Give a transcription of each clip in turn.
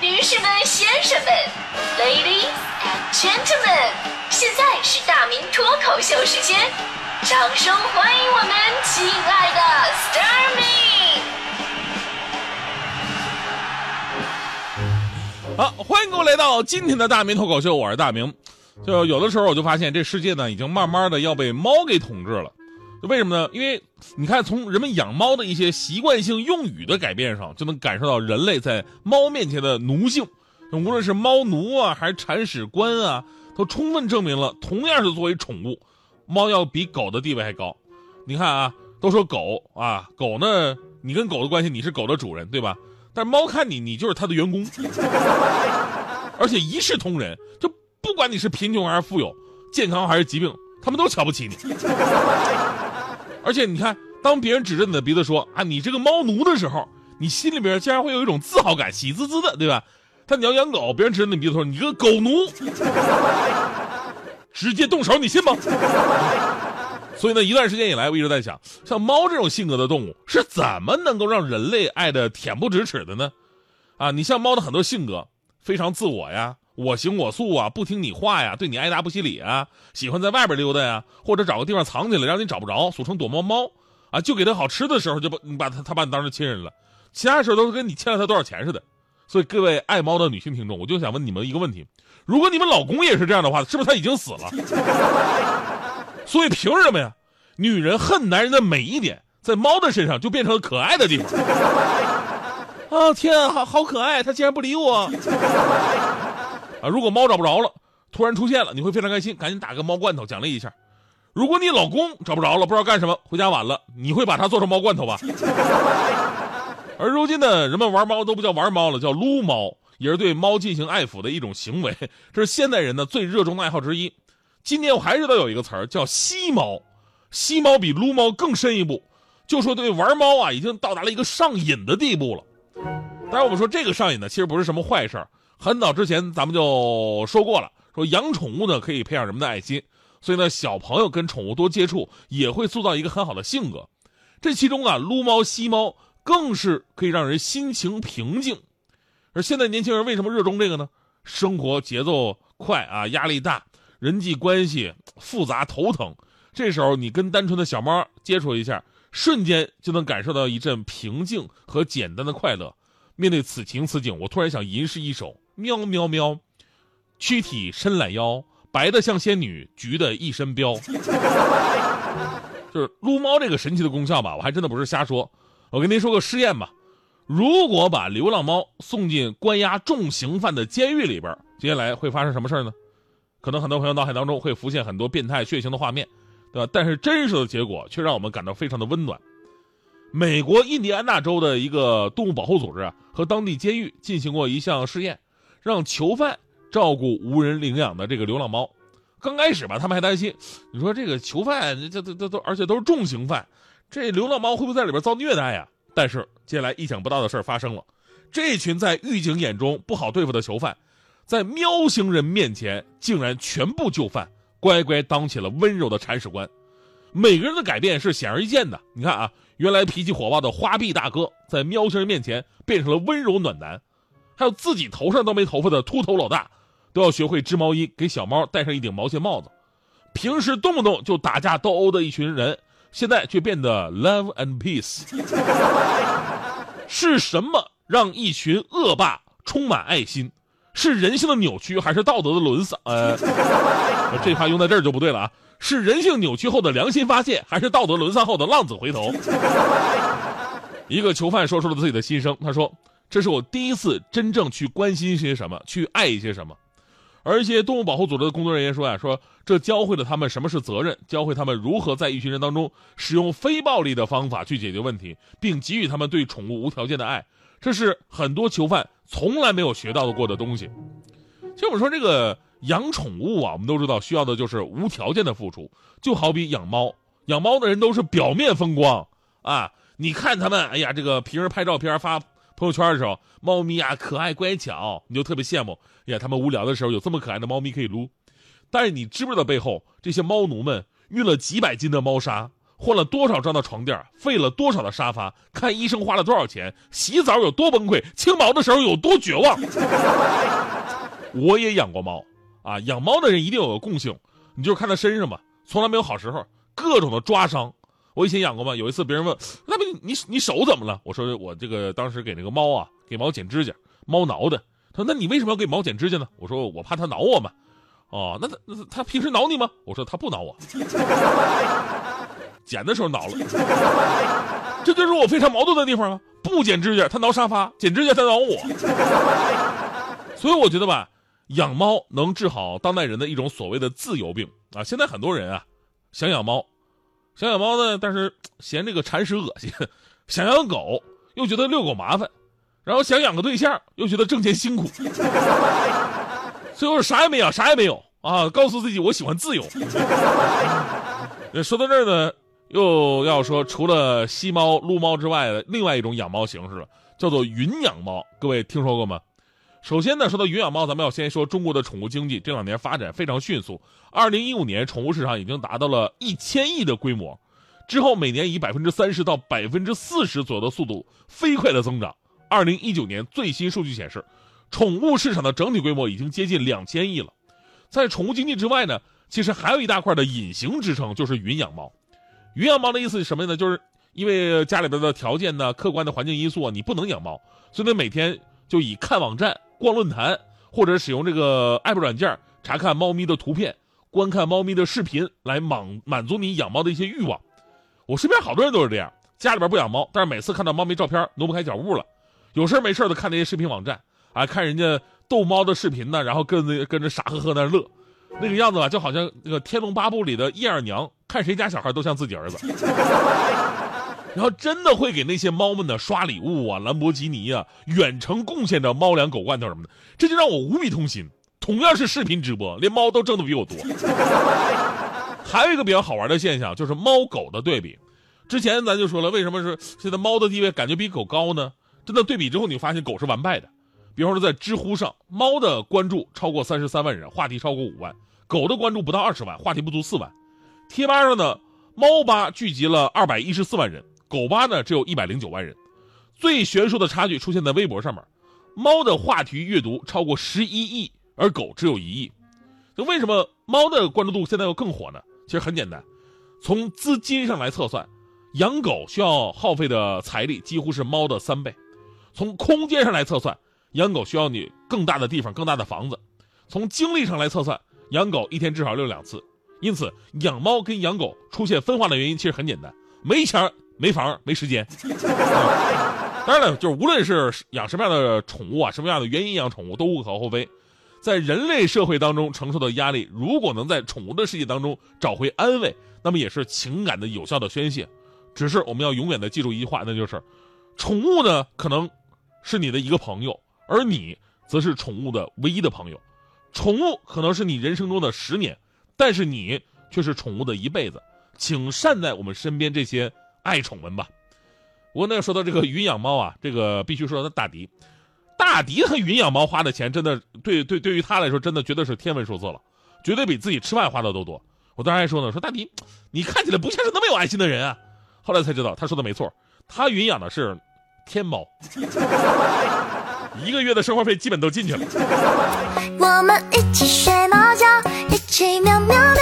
女士们、先生们，Ladies and Gentlemen，现在是大明脱口秀时间，掌声欢迎我们亲爱的 s t a r m y 好，欢迎各位来到今天的大明脱口秀，我是大明。就有的时候我就发现，这世界呢，已经慢慢的要被猫给统治了。为什么呢？因为你看，从人们养猫的一些习惯性用语的改变上，就能感受到人类在猫面前的奴性。无论是猫奴啊，还是铲屎官啊，都充分证明了，同样是作为宠物，猫要比狗的地位还高。你看啊，都说狗啊，狗呢，你跟狗的关系，你是狗的主人，对吧？但猫看你，你就是它的员工，而且一视同仁，就不管你是贫穷还是富有，健康还是疾病，他们都瞧不起你。而且你看，当别人指着你的鼻子说啊，你这个猫奴的时候，你心里边竟然会有一种自豪感，喜滋滋的，对吧？但你要养狗，别人指着你鼻子说你这个狗奴，直接动手，你信吗？所以呢，一段时间以来，我一直在想，像猫这种性格的动物是怎么能够让人类爱的恬不知耻的呢？啊，你像猫的很多性格，非常自我呀。我行我素啊，不听你话呀，对你爱答不理理啊，喜欢在外边溜达呀，或者找个地方藏起来，让你找不着，俗称躲猫猫啊。就给他好吃的时候，就把你把他他把你当成亲人了，其他时候都是跟你欠了他多少钱似的。所以各位爱猫的女性听众，我就想问你们一个问题：如果你们老公也是这样的话，是不是他已经死了？所以凭什么呀？女人恨男人的每一点，在猫的身上就变成了可爱的地方。啊天啊，好好可爱，他竟然不理我。啊，如果猫找不着了，突然出现了，你会非常开心，赶紧打个猫罐头奖励一下。如果你老公找不着了，不知道干什么，回家晚了，你会把它做成猫罐头吧？而如今呢，人们玩猫都不叫玩猫了，叫撸猫，也是对猫进行爱抚的一种行为，这是现代人呢最热衷的爱好之一。今年我还知道有一个词儿叫吸猫，吸猫比撸猫更深一步，就说对玩猫啊，已经到达了一个上瘾的地步了。当然，我们说这个上瘾呢，其实不是什么坏事儿。很早之前，咱们就说过了，说养宠物呢可以培养人们的爱心，所以呢，小朋友跟宠物多接触，也会塑造一个很好的性格。这其中啊，撸猫吸猫更是可以让人心情平静。而现在年轻人为什么热衷这个呢？生活节奏快啊，压力大，人际关系复杂，头疼。这时候你跟单纯的小猫接触一下，瞬间就能感受到一阵平静和简单的快乐。面对此情此景，我突然想吟诗一首。喵喵喵，躯体伸懒腰，白的像仙女，橘的一身膘。就是撸猫这个神奇的功效吧，我还真的不是瞎说。我跟您说个试验吧，如果把流浪猫送进关押重刑犯的监狱里边，接下来会发生什么事呢？可能很多朋友脑海当中会浮现很多变态血腥的画面，对吧？但是真实的结果却让我们感到非常的温暖。美国印第安纳州的一个动物保护组织啊，和当地监狱进行过一项试验。让囚犯照顾无人领养的这个流浪猫，刚开始吧，他们还担心，你说这个囚犯这这这都而且都是重刑犯，这流浪猫会不会在里边遭虐待呀？但是接下来意想不到的事发生了，这群在狱警眼中不好对付的囚犯，在喵星人面前竟然全部就范，乖乖当起了温柔的铲屎官。每个人的改变是显而易见的，你看啊，原来脾气火爆的花臂大哥，在喵星人面前变成了温柔暖男。还有自己头上都没头发的秃头老大，都要学会织毛衣，给小猫戴上一顶毛线帽子。平时动不动就打架斗殴的一群人，现在却变得 love and peace。是什么让一群恶霸充满爱心？是人性的扭曲，还是道德的沦丧？呃，这话用在这儿就不对了啊！是人性扭曲后的良心发现，还是道德沦丧后的浪子回头？一个囚犯说出了自己的心声，他说。这是我第一次真正去关心一些什么，去爱一些什么，而一些动物保护组织的工作人员说呀，说这教会了他们什么是责任，教会他们如何在一群人当中使用非暴力的方法去解决问题，并给予他们对宠物无条件的爱，这是很多囚犯从来没有学到过的东西。其实我们说这个养宠物啊，我们都知道需要的就是无条件的付出，就好比养猫，养猫的人都是表面风光啊，你看他们，哎呀，这个平时拍照片发。朋友圈的时候，猫咪啊可爱乖巧，你就特别羡慕。呀，他们无聊的时候有这么可爱的猫咪可以撸。但是你知不知道背后这些猫奴们运了几百斤的猫砂，换了多少张的床垫，废了多少的沙发，看医生花了多少钱，洗澡有多崩溃，清毛的时候有多绝望。我也养过猫，啊，养猫的人一定有个共性，你就是看它身上吧，从来没有好时候，各种的抓伤。我以前养过嘛，有一次别人问，那不你你手怎么了？我说我这个当时给那个猫啊，给猫剪指甲，猫挠的。他说那你为什么要给猫剪指甲呢？我说我怕它挠我嘛。哦，那它那他平时挠你吗？我说它不挠我，剪的时候挠了。这就是我非常矛盾的地方啊！不剪指甲它挠沙发，剪指甲它挠我。所以我觉得吧，养猫能治好当代人的一种所谓的自由病啊！现在很多人啊，想养猫，想养猫呢，但是嫌这个铲屎恶心；想养狗又觉得遛狗麻烦；然后想养个对象又觉得挣钱辛苦。最后啥也没养，啥也没有啊！告诉自己我喜欢自由。说到这儿呢，又要说除了吸猫、撸猫之外的另外一种养猫形式了，叫做云养猫。各位听说过吗？首先呢，说到云养猫，咱们要先说中国的宠物经济这两年发展非常迅速。二零一五年，宠物市场已经达到了一千亿的规模，之后每年以百分之三十到百分之四十左右的速度飞快的增长。二零一九年最新数据显示。宠物市场的整体规模已经接近两千亿了，在宠物经济之外呢，其实还有一大块的隐形支撑，就是云养猫。云养猫的意思是什么呢？就是因为家里边的条件呢、客观的环境因素啊，你不能养猫，所以呢每天就以看网站、逛论坛或者使用这个 app 软件查看猫咪的图片、观看猫咪的视频来满满足你养猫的一些欲望。我身边好多人都是这样，家里边不养猫，但是每次看到猫咪照片挪不开脚步了，有事没事的看那些视频网站。啊，看人家逗猫的视频呢，然后跟着跟着傻呵呵那乐，那个样子吧，就好像那个《天龙八部》里的叶二娘，看谁家小孩都像自己儿子。然后真的会给那些猫们呢刷礼物啊，兰博基尼啊，远程贡献着猫粮、狗罐头什么的，这就让我无比痛心。同样是视频直播，连猫都挣的比我多。还有一个比较好玩的现象，就是猫狗的对比。之前咱就说了，为什么是现在猫的地位感觉比狗高呢？真的对比之后，你发现狗是完败的。比方说，在知乎上，猫的关注超过三十三万人，话题超过五万；狗的关注不到二十万，话题不足四万。贴吧上呢，猫吧聚集了二百一十四万人，狗吧呢只有一百零九万人。最悬殊的差距出现在微博上面，猫的话题阅读超过十一亿，而狗只有一亿。那为什么猫的关注度现在又更火呢？其实很简单，从资金上来测算，养狗需要耗费的财力几乎是猫的三倍；从空间上来测算。养狗需要你更大的地方、更大的房子。从精力上来测算，养狗一天至少遛两次。因此，养猫跟养狗出现分化的原因其实很简单：没钱、没房、没时间。当然了，就是无论是养什么样的宠物啊，什么样的原因养宠物都无可厚非。在人类社会当中承受的压力，如果能在宠物的世界当中找回安慰，那么也是情感的有效的宣泄。只是我们要永远的记住一句话，那就是：宠物呢，可能是你的一个朋友。而你则是宠物的唯一的朋友，宠物可能是你人生中的十年，但是你却是宠物的一辈子。请善待我们身边这些爱宠们吧。不过呢，说到这个云养猫啊，这个必须说到大迪，大迪和云养猫花的钱真的对对对于他来说真的绝对是天文数字了，绝对比自己吃饭花的都多。我当时还说呢，说大迪，你看起来不像是那么有爱心的人啊。后来才知道他说的没错，他云养的是天猫。一个月的生活费基本都进去了。我们一起睡猫觉，一起喵喵喵，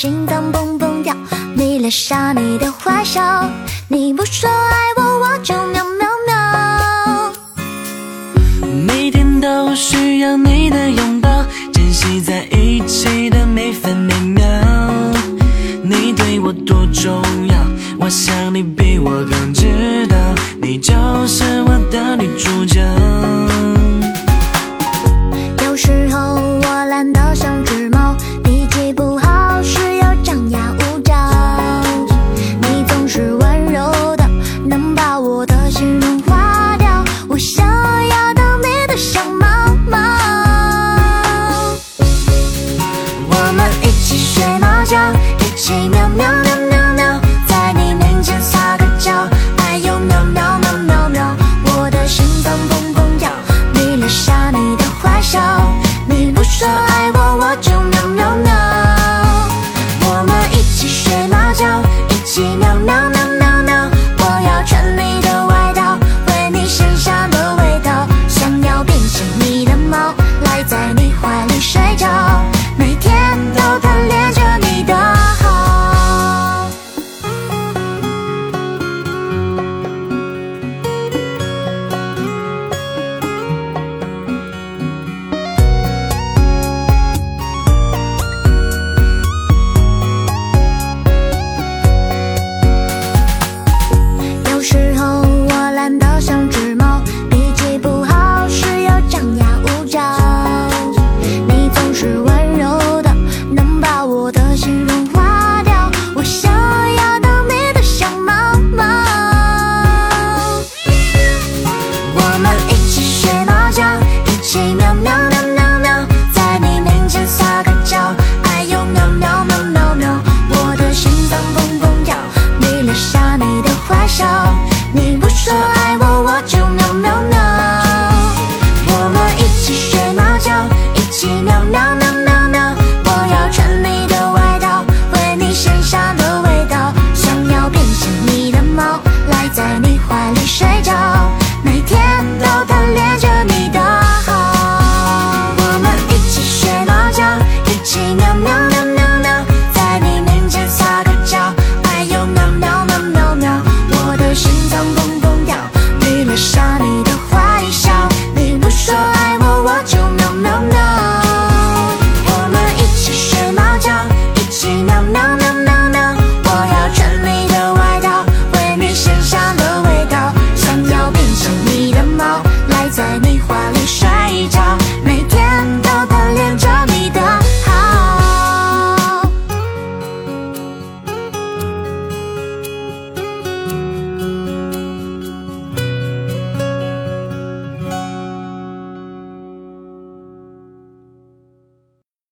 心脏蹦蹦跳，迷恋上你的坏笑，你不说爱我，我就喵喵喵。每天都需要你的拥抱，珍惜在